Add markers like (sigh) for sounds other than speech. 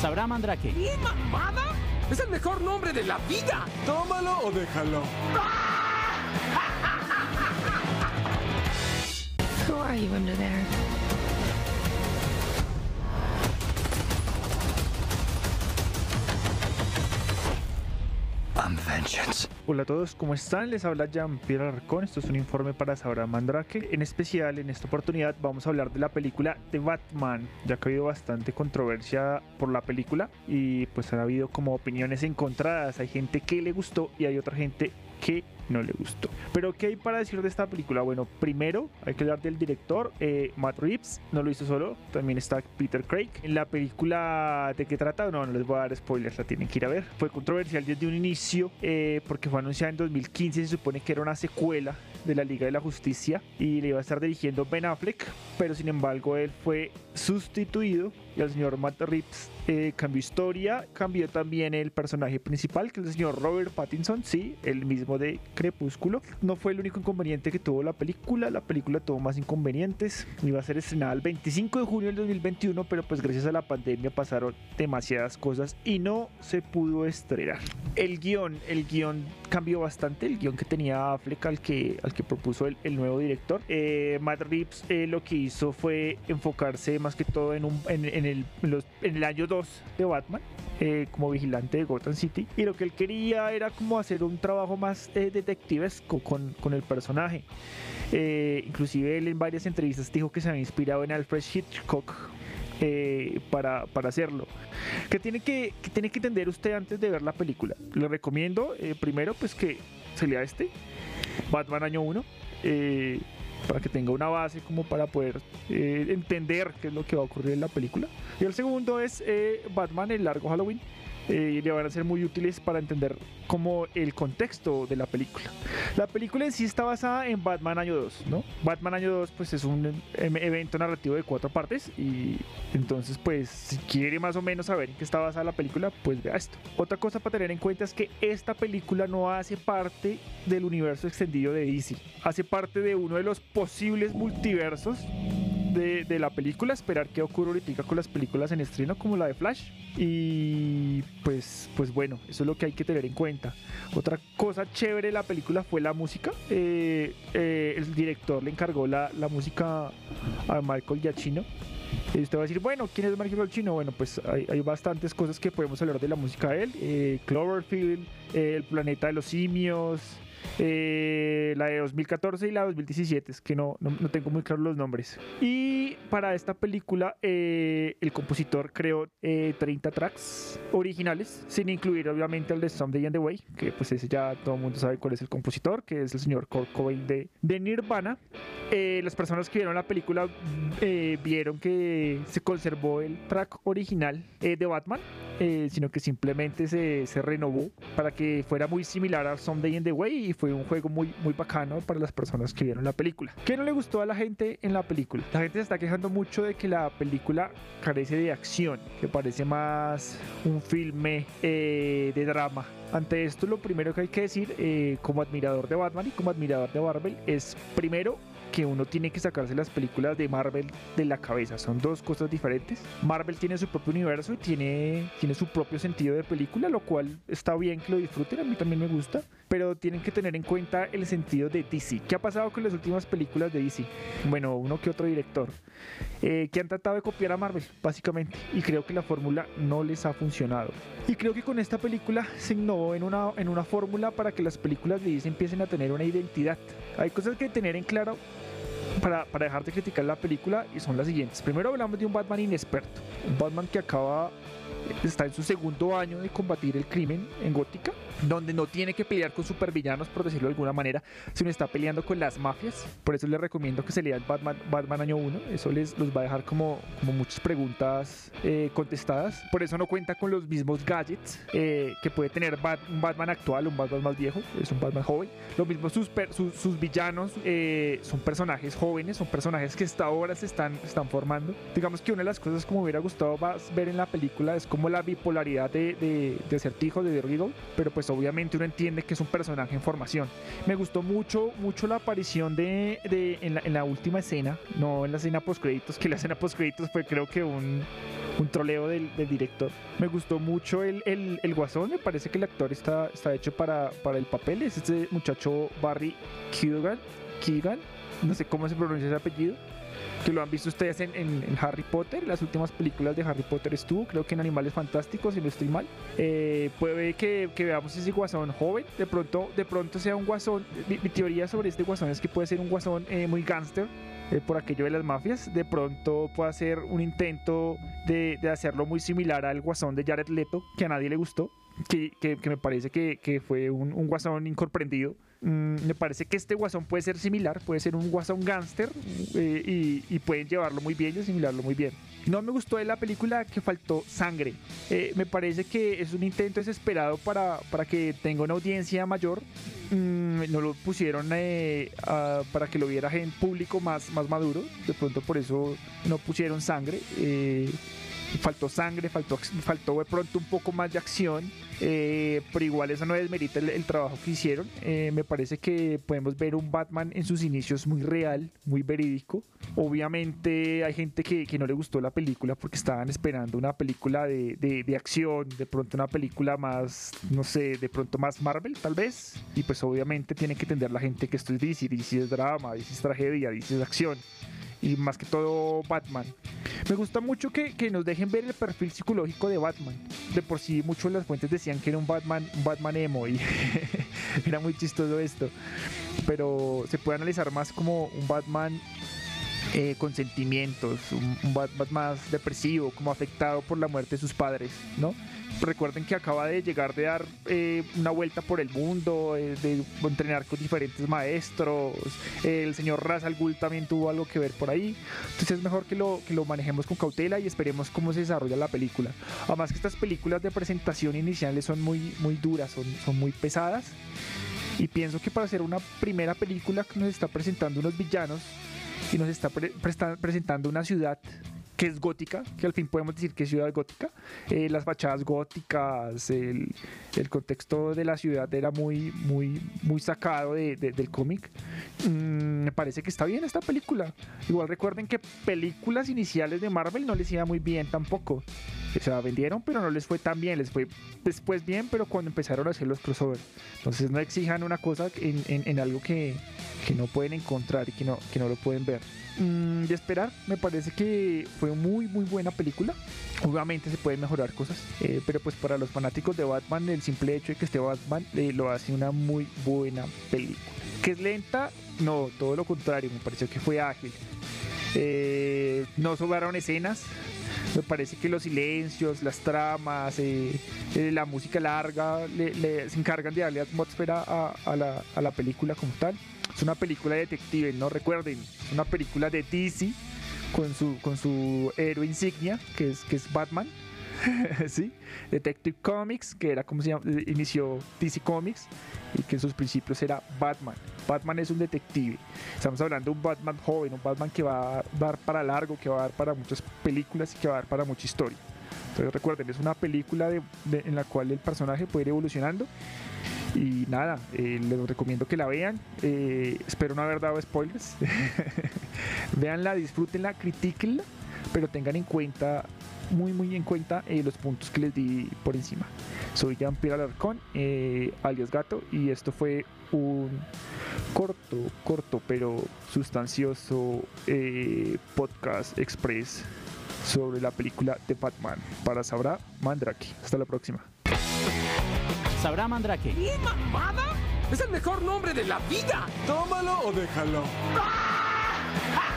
Sabrá Mandrake. ¿Qué mamada? Es el mejor nombre de la vida. Tómalo o déjalo. (laughs) Who are you under there? Hola a todos, ¿cómo están? Les habla Jean-Pierre Arcón. Esto es un informe para Sabra Mandrake. En especial, en esta oportunidad, vamos a hablar de la película The Batman, ya que ha habido bastante controversia por la película y pues ha habido como opiniones encontradas. Hay gente que le gustó y hay otra gente que no le gustó. Pero ¿qué hay para decir de esta película? Bueno, primero hay que hablar del director, eh, Matt Reeves, no lo hizo solo, también está Peter Craig. En la película, ¿de qué trata? No, no les voy a dar spoilers, la tienen que ir a ver. Fue controversial desde un inicio eh, porque fue anunciada en 2015, se supone que era una secuela de la Liga de la Justicia y le iba a estar dirigiendo Ben Affleck, pero sin embargo él fue sustituido y el señor Matt Reeves eh, cambió historia, cambió también el personaje principal, que es el señor Robert Pattinson, sí, el mismo de Crepúsculo. No fue el único inconveniente que tuvo la película, la película tuvo más inconvenientes. Iba a ser estrenada el 25 de junio del 2021, pero pues gracias a la pandemia pasaron demasiadas cosas y no se pudo estrenar. El guion, el guion cambió bastante, el guion que tenía Affleck al que, al que propuso el, nuevo director. Eh, Matt Reeves eh, lo que hizo fue enfocarse más que todo en, un, en, en el, en el año 2 de Batman. Eh, como vigilante de Gotham City y lo que él quería era como hacer un trabajo más eh, detectivesco con, con, el personaje eh, inclusive él en varias entrevistas dijo que se había inspirado en Alfred Hitchcock eh, para, para, hacerlo. ¿Qué tiene que, que, tiene que entender usted antes de ver la película? Le recomiendo eh, primero pues que se lea este, Batman año 1. Eh, para que tenga una base como para poder eh, entender qué es lo que va a ocurrir en la película. Y el segundo es eh, Batman, el largo Halloween. Eh, le van a ser muy útiles para entender como el contexto de la película. La película en sí está basada en Batman Año 2, ¿no? Batman Año 2 pues es un em evento narrativo de cuatro partes y entonces pues si quiere más o menos saber en qué está basada la película, pues vea esto. Otra cosa para tener en cuenta es que esta película no hace parte del universo extendido de DC, hace parte de uno de los posibles multiversos de, de, la película, esperar qué ocurre ahorita con las películas en estreno como la de Flash. Y pues, pues bueno, eso es lo que hay que tener en cuenta. Otra cosa chévere de la película fue la música. Eh, eh, el director le encargó la, la música a Michael Giacchino. Y usted va a decir, bueno, ¿quién es Michael Giacchino? Bueno, pues hay, hay, bastantes cosas que podemos hablar de la música de él. Eh, Cloverfield, El planeta de los simios, eh, la de 2014 y la de 2017, es que no, no, no, tengo muy claros los nombres. Y para esta película, eh, el compositor creó eh, 30 tracks originales, sin incluir obviamente el de Someday and the Way, que pues ese ya todo el mundo sabe cuál es el compositor, que es el señor Kurt Cobain de, de Nirvana. Eh, las personas que vieron la película eh, vieron que se conservó el track original de Batman, sino que simplemente se, se renovó para que fuera muy similar a Someday and the Way y fue un juego muy, muy bacano para las personas que vieron la película. ¿Qué no le gustó a la gente en la película? La gente se está quejando mucho de que la película carece de acción, que parece más un filme eh, de drama. Ante esto, lo primero que hay que decir, eh, como admirador de Batman y como admirador de Marvel, es primero que uno tiene que sacarse las películas de Marvel de la cabeza. Son dos cosas diferentes. Marvel tiene su propio universo y tiene, tiene su propio sentido de película, lo cual está bien que lo disfruten, a mí también me gusta. Pero tienen que tener en cuenta el sentido de DC. ¿Qué ha pasado con las últimas películas de DC? Bueno, uno que otro director. Eh, que han tratado de copiar a Marvel, básicamente. Y creo que la fórmula no les ha funcionado. Y creo que con esta película se innovó en una, en una fórmula para que las películas de DC empiecen a tener una identidad. Hay cosas que tener en claro para, para, dejar de criticar la película y son las siguientes. Primero hablamos de un Batman inexperto, un Batman que acaba, está en su segundo año de combatir el crimen en Gótica, donde no tiene que pelear con supervillanos, por decirlo de alguna manera, sino está peleando con las mafias. Por eso les recomiendo que se lean Batman, Batman año 1, eso les los va a dejar como, como muchas preguntas eh, contestadas. Por eso no cuenta con los mismos gadgets eh, que puede tener Bat, un Batman actual, un Batman más viejo, es un Batman joven. Lo mismo sus, sus, sus villanos eh, son personajes jóvenes, son personajes que hasta ahora se están, están formando. Digamos que una de las cosas como me hubiera gustado ver en la película es como la bipolaridad de, de, de acertijo de The Riddle, pero pues obviamente uno entiende que es un personaje en formación. Me gustó mucho, mucho la aparición de, de en, la, en, la, última escena, no en la escena post créditos, que la escena post créditos fue creo que un un troleo del, del director. Me gustó mucho el, el, el guasón, me parece que el actor está, está hecho para, para el papel. Es este muchacho Barry Keoghan, Keegan, no sé cómo se pronuncia ese apellido que lo han visto ustedes en, en- en Harry Potter, las últimas películas de Harry Potter estuvo, creo que en Animales Fantásticos, si no estoy mal. Eh, puede que, que veamos ese guasón joven, de pronto, de pronto sea un guasón. Mi, mi teoría sobre este guasón es que puede ser un guasón eh, muy gángster. eh, por aquello de las mafias, de pronto puede ser un intento de, de hacerlo muy similar al guasón de Jared Leto, que a nadie le gustó, que, que- que me parece que fue un, un guasón incomprendido. Mm, me parece que este guasón puede ser similar, puede ser un guasón gángster eh, y, pueden llevarlo muy bien y asimilarlo muy bien. No me gustó de la película que faltó sangre. Eh, me parece que es un intento desesperado para, para que tenga una audiencia mayor. Mm, no lo pusieron eh, para que lo viera en público más, más maduro. De pronto por eso no pusieron sangre. Faltó sangre, faltó, faltó de pronto un poco más de acción, eh, pero igual eso no desmerita el, el trabajo que hicieron. Eh, me parece que podemos ver un Batman en sus inicios muy real, muy verídico. Obviamente hay gente que, que no le gustó la película porque estaban esperando una película de, de- de acción, de pronto una película más, no sé, de pronto más Marvel tal vez. Y pues obviamente tiene que entender la gente que esto es DC, DC es drama, DC es tragedia, DC es acción. Y más que todo Batman. Me gusta mucho que, que nos dejen ver el perfil psicológico de Batman. De por sí, muchos de las fuentes decían que era un Batman, un Batman emo y (laughs) era muy chistoso esto. Pero se puede analizar más como un Batman eh, con sentimientos, un, un Batman más depresivo, como afectado por la muerte de sus padres, ¿no? Recuerden que acaba de llegar de dar eh, una vuelta por el mundo, eh, de entrenar con diferentes maestros. el señor Ra's al Ghul también tuvo algo que ver por ahí. Entonces es mejor que lo, que lo manejemos con cautela y esperemos cómo se desarrolla la película. Además que estas películas de presentación iniciales son muy, muy duras, son, son muy pesadas. Y pienso que para hacer una primera película que nos está presentando unos villanos y nos está presentando una ciudad que es gótica, que al fin podemos decir que es ciudad gótica, eh, las fachadas góticas, el, el contexto de la ciudad era muy, muy, muy sacado de- de- del cómic. Mm, me parece que está bien esta película. Igual recuerden que películas iniciales de Marvel no les iba muy bien tampoco. O sea, vendieron, pero no les fue tan bien. Les fue después bien, pero cuando empezaron a hacer los crossover. Entonces no exijan una cosa en, en- en algo que, que no pueden encontrar y que no, que no lo pueden ver. Mm, de esperar, me parece que fue muy, muy buena película. Obviamente se pueden mejorar cosas, eh, pero pues para los fanáticos de Batman, el simple hecho de que esté Batman eh, lo hace una muy buena película. ¿Que es lenta? No, todo lo contrario, me pareció que fue ágil. Eh, no sobraron escenas. Me parece que los silencios, las tramas, la música larga le- se encargan de darle atmósfera a la, a la película como tal. Es una película de detective, no recuerden, es una película de DC con su, con su héroe insignia, que es, que es Batman. (laughs) ¿Sí? Detective Comics, que era como se llama, eh, inició DC Comics y que en sus principios era Batman. Batman es un detective. Estamos hablando de un Batman joven, un Batman que va a dar para largo, que va a dar para muchas películas y que va a dar para mucha historia. Entonces recuerden, es una película de- de- en la cual el personaje puede ir evolucionando. Y nada, eh, les recomiendo que la vean. Eh, espero no haber dado spoilers. (laughs) Veanla, disfrútenla, critíquenla, pero tengan en cuenta, muy muy en cuenta, eh, los puntos que les di por encima. Soy Jean-Pierre Alarcón, eh, alias Gato, y esto fue un corto, corto, pero sustancioso podcast express sobre la película de Batman para Sabrá Mandrake. Hasta la próxima. Sabrá Mandrake. ¿Qué mamada? ¡Es el mejor nombre de la vida! Tómalo o déjalo. ¡Ah!